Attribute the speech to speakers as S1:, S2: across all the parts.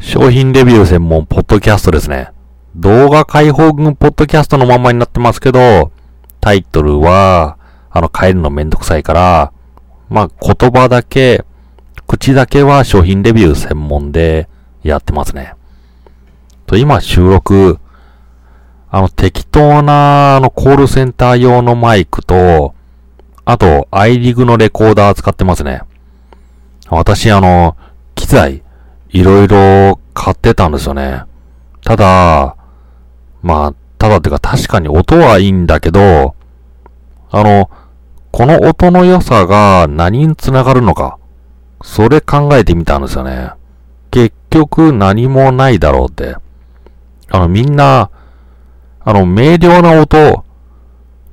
S1: 商品レビュー専門ポッドキャストですね。動画解放軍ポッドキャストのままになってますけど、タイトルは、あの、変えるのめんどくさいから、まあ、言葉だけ、口だけは商品レビュー専門でやってますね。と、今収録、あの、適当な、あの、コールセンター用のマイクと、あと、アイリグのレコーダー使ってますね。私、あの、機材、いろいろ買ってたんですよね。ただ、まあ、ただっていうか確かに音はいいんだけど、あの、この音の良さが何につながるのか、それ考えてみたんですよね。結局何もないだろうって。あの、みんな、あの、明瞭な音、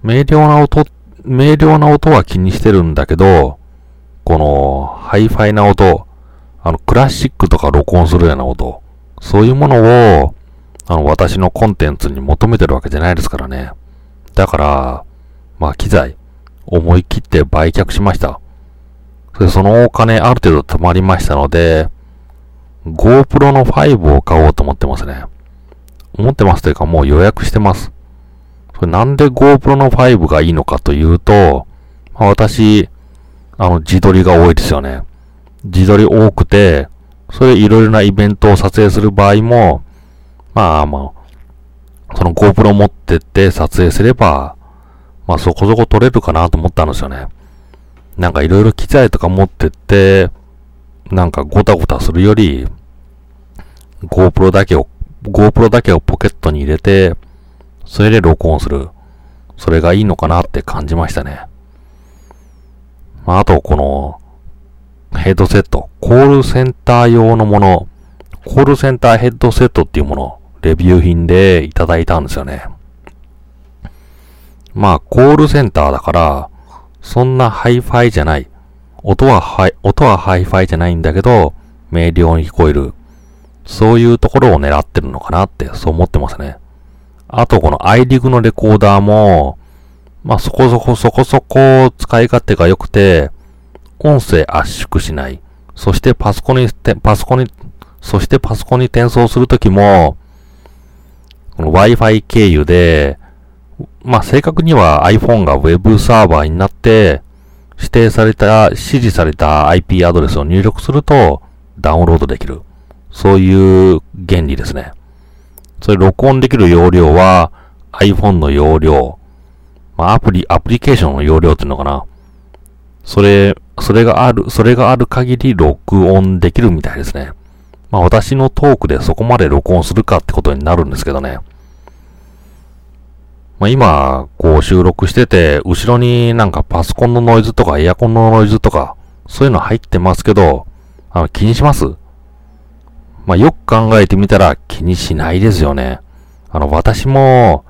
S1: 明瞭な音、明瞭な音は気にしてるんだけど、この、ハイファイな音、あの、クラシックとか録音するような音、そういうものを、あの、私のコンテンツに求めてるわけじゃないですからね。だから、まあ、機材、思い切って売却しました。それそのお金ある程度貯まりましたので、GoPro の5を買おうと思ってますね。思ってますというかもう予約してます。それなんで GoPro の5がいいのかというと、ま、私、あの、自撮りが多いですよね。自撮り多くて、それいろいろなイベントを撮影する場合も、まあまあ、その GoPro 持ってって撮影すれば、まあそこそこ撮れるかなと思ったんですよね。なんかいろいろ機材とか持ってって、なんかゴタゴタするより、GoPro だけを、GoPro だけをポケットに入れて、それで録音する。それがいいのかなって感じましたね。まあ、あと、この、ヘッドセット、コールセンター用のもの、コールセンターヘッドセットっていうもの、レビュー品でいただいたんですよね。まあ、コールセンターだから、そんなハイファイじゃない。音はハイ、音はハイファイじゃないんだけど、明瞭に聞こえる。そういうところを狙ってるのかなって、そう思ってますね。あと、このアイリグのレコーダーも、まあ、そこそこそこそこ使い勝手が良くて、音声圧縮しない。そしてパソコンに、パソコンに、そしてパソコンに転送するときも、この Wi-Fi 経由で、まあ、正確には iPhone が Web サーバーになって、指定された、指示された IP アドレスを入力すると、ダウンロードできる。そういう原理ですね。それ録音できる容量は iPhone の容量、まあ、アプリ、アプリケーションの容量っていうのかな。それ、それがある、それがある限り録音できるみたいですね。まあ私のトークでそこまで録音するかってことになるんですけどね。まあ今、こう収録してて、後ろになんかパソコンのノイズとかエアコンのノイズとか、そういうの入ってますけど、あの気にします？まあよく考えてみたら気にしないですよね。あの私も、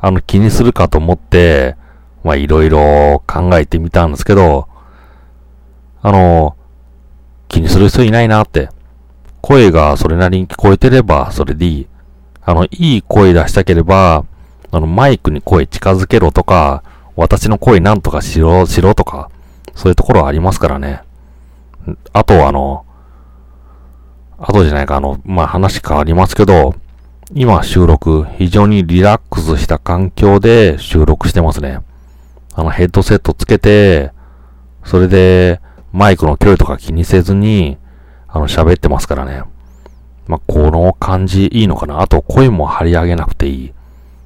S1: あの気にするかと思って、まあいろいろ考えてみたんですけど、あの、気にする人いないなって。声がそれなりに聞こえてればそれでいい。あの、いい声出したければ、あの、マイクに声近づけろとか、私の声なんとかしろ、しろとか、そういうところありますからね。あと、あの、あとじゃないか、あの、まあ、話変わりますけど、今収録、非常にリラックスした環境で収録してますね。あの、ヘッドセットつけて、それで、マイクの距離とか気にせずに、あの、喋ってますからね。まあ、この感じいいのかな？あと、声も張り上げなくていい。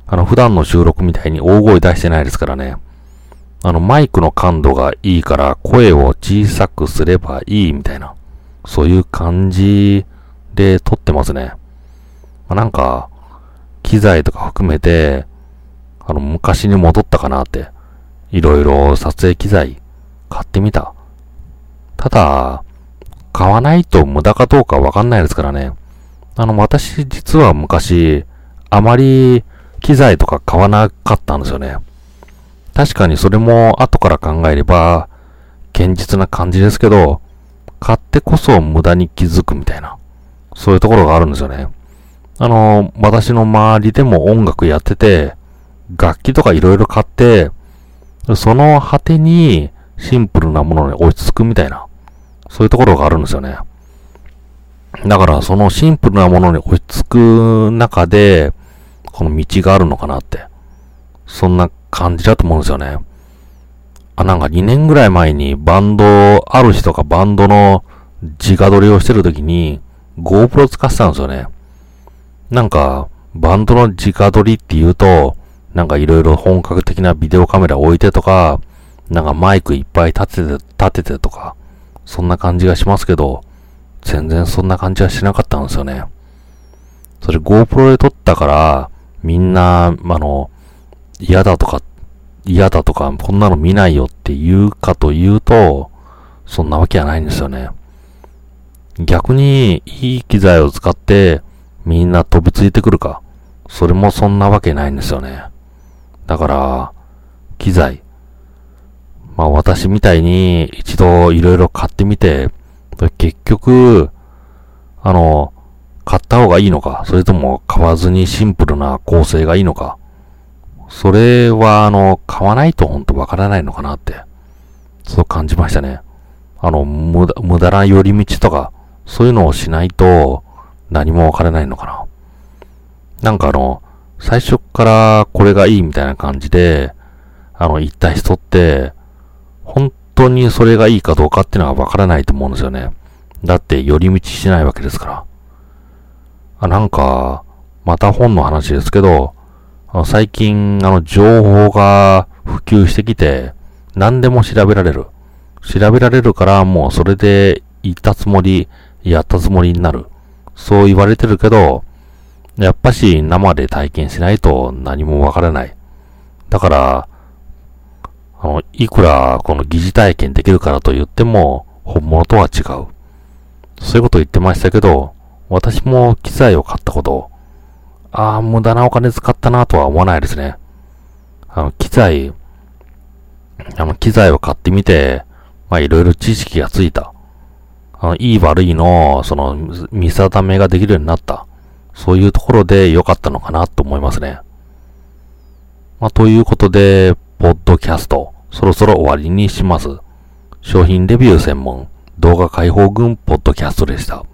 S1: あの、普段の収録みたいに大声出してないですからね。あの、マイクの感度がいいから、声を小さくすればいいみたいな。そういう感じで撮ってますね。まあ、なんか、機材とか含めて、あの、昔に戻ったかなって。いろいろ撮影機材買ってみた。ただ、買わないと無駄かどうかわかんないですからね。あの、私実は昔、あまり機材とか買わなかったんですよね。確かにそれも後から考えれば、堅実な感じですけど、買ってこそ無駄に気づくみたいな、そういうところがあるんですよね。あの、私の周りでも音楽やってて、楽器とか色々買って、その果てにシンプルなものに落ち着くみたいな、そういうところがあるんですよね。だからそのシンプルなものに落ち着く中で、この道があるのかなって。そんな感じだと思うんですよね。あ、なんか2年ぐらい前にバンド、ある人がバンドの自画撮りをしてる時に GoPro 使ってたんですよね。なんか、バンドの自画撮りって言うと、なんかいろいろ本格的なビデオカメラ置いてとか、なんかマイクいっぱい立てて、立ててとか、そんな感じがしますけど、全然そんな感じはしなかったんですよね。それ GoPro で撮ったから、みんな、あの、嫌だとか、嫌だとか、こんなの見ないよって言うかというと、そんなわけはないんですよね。逆に、いい機材を使って、みんな飛びついてくるか。それもそんなわけないんですよね。だから、機材。まあ私みたいに一度いろいろ買ってみて、結局、あの、買った方がいいのか、それとも買わずにシンプルな構成がいいのか。それは、あの、買わないと本当わからないのかなって、そう感じましたね。あの、無駄、無駄な寄り道とか、そういうのをしないと何もわからないのかな。なんかあの、最初からこれがいいみたいな感じで、あの、言った人って、本当にそれがいいかどうかっていうのはわからないと思うんですよね。だって寄り道しないわけですから。あ、なんか、また本の話ですけど、あの最近、あの、情報が普及してきて、何でも調べられる。調べられるから、もうそれで言ったつもり、やったつもりになる。そう言われてるけど、やっぱし生で体験しないと何もわからない。だから、あの、いくらこの疑似体験できるからと言っても、本物とは違う。そういうこと言ってましたけど、私も機材を買ったこと、ああ、無駄なお金使ったなとは思わないですね。あの、機材、あの、機材を買ってみて、まあ、いろいろ知識がついた。あの、いい悪いの、その、見定めができるようになった。そういうところで良かったのかなと思いますね。まあ、ということで、ポッドキャスト、そろそろ終わりにします。商品レビュー専門動画解放軍ポッドキャストでした。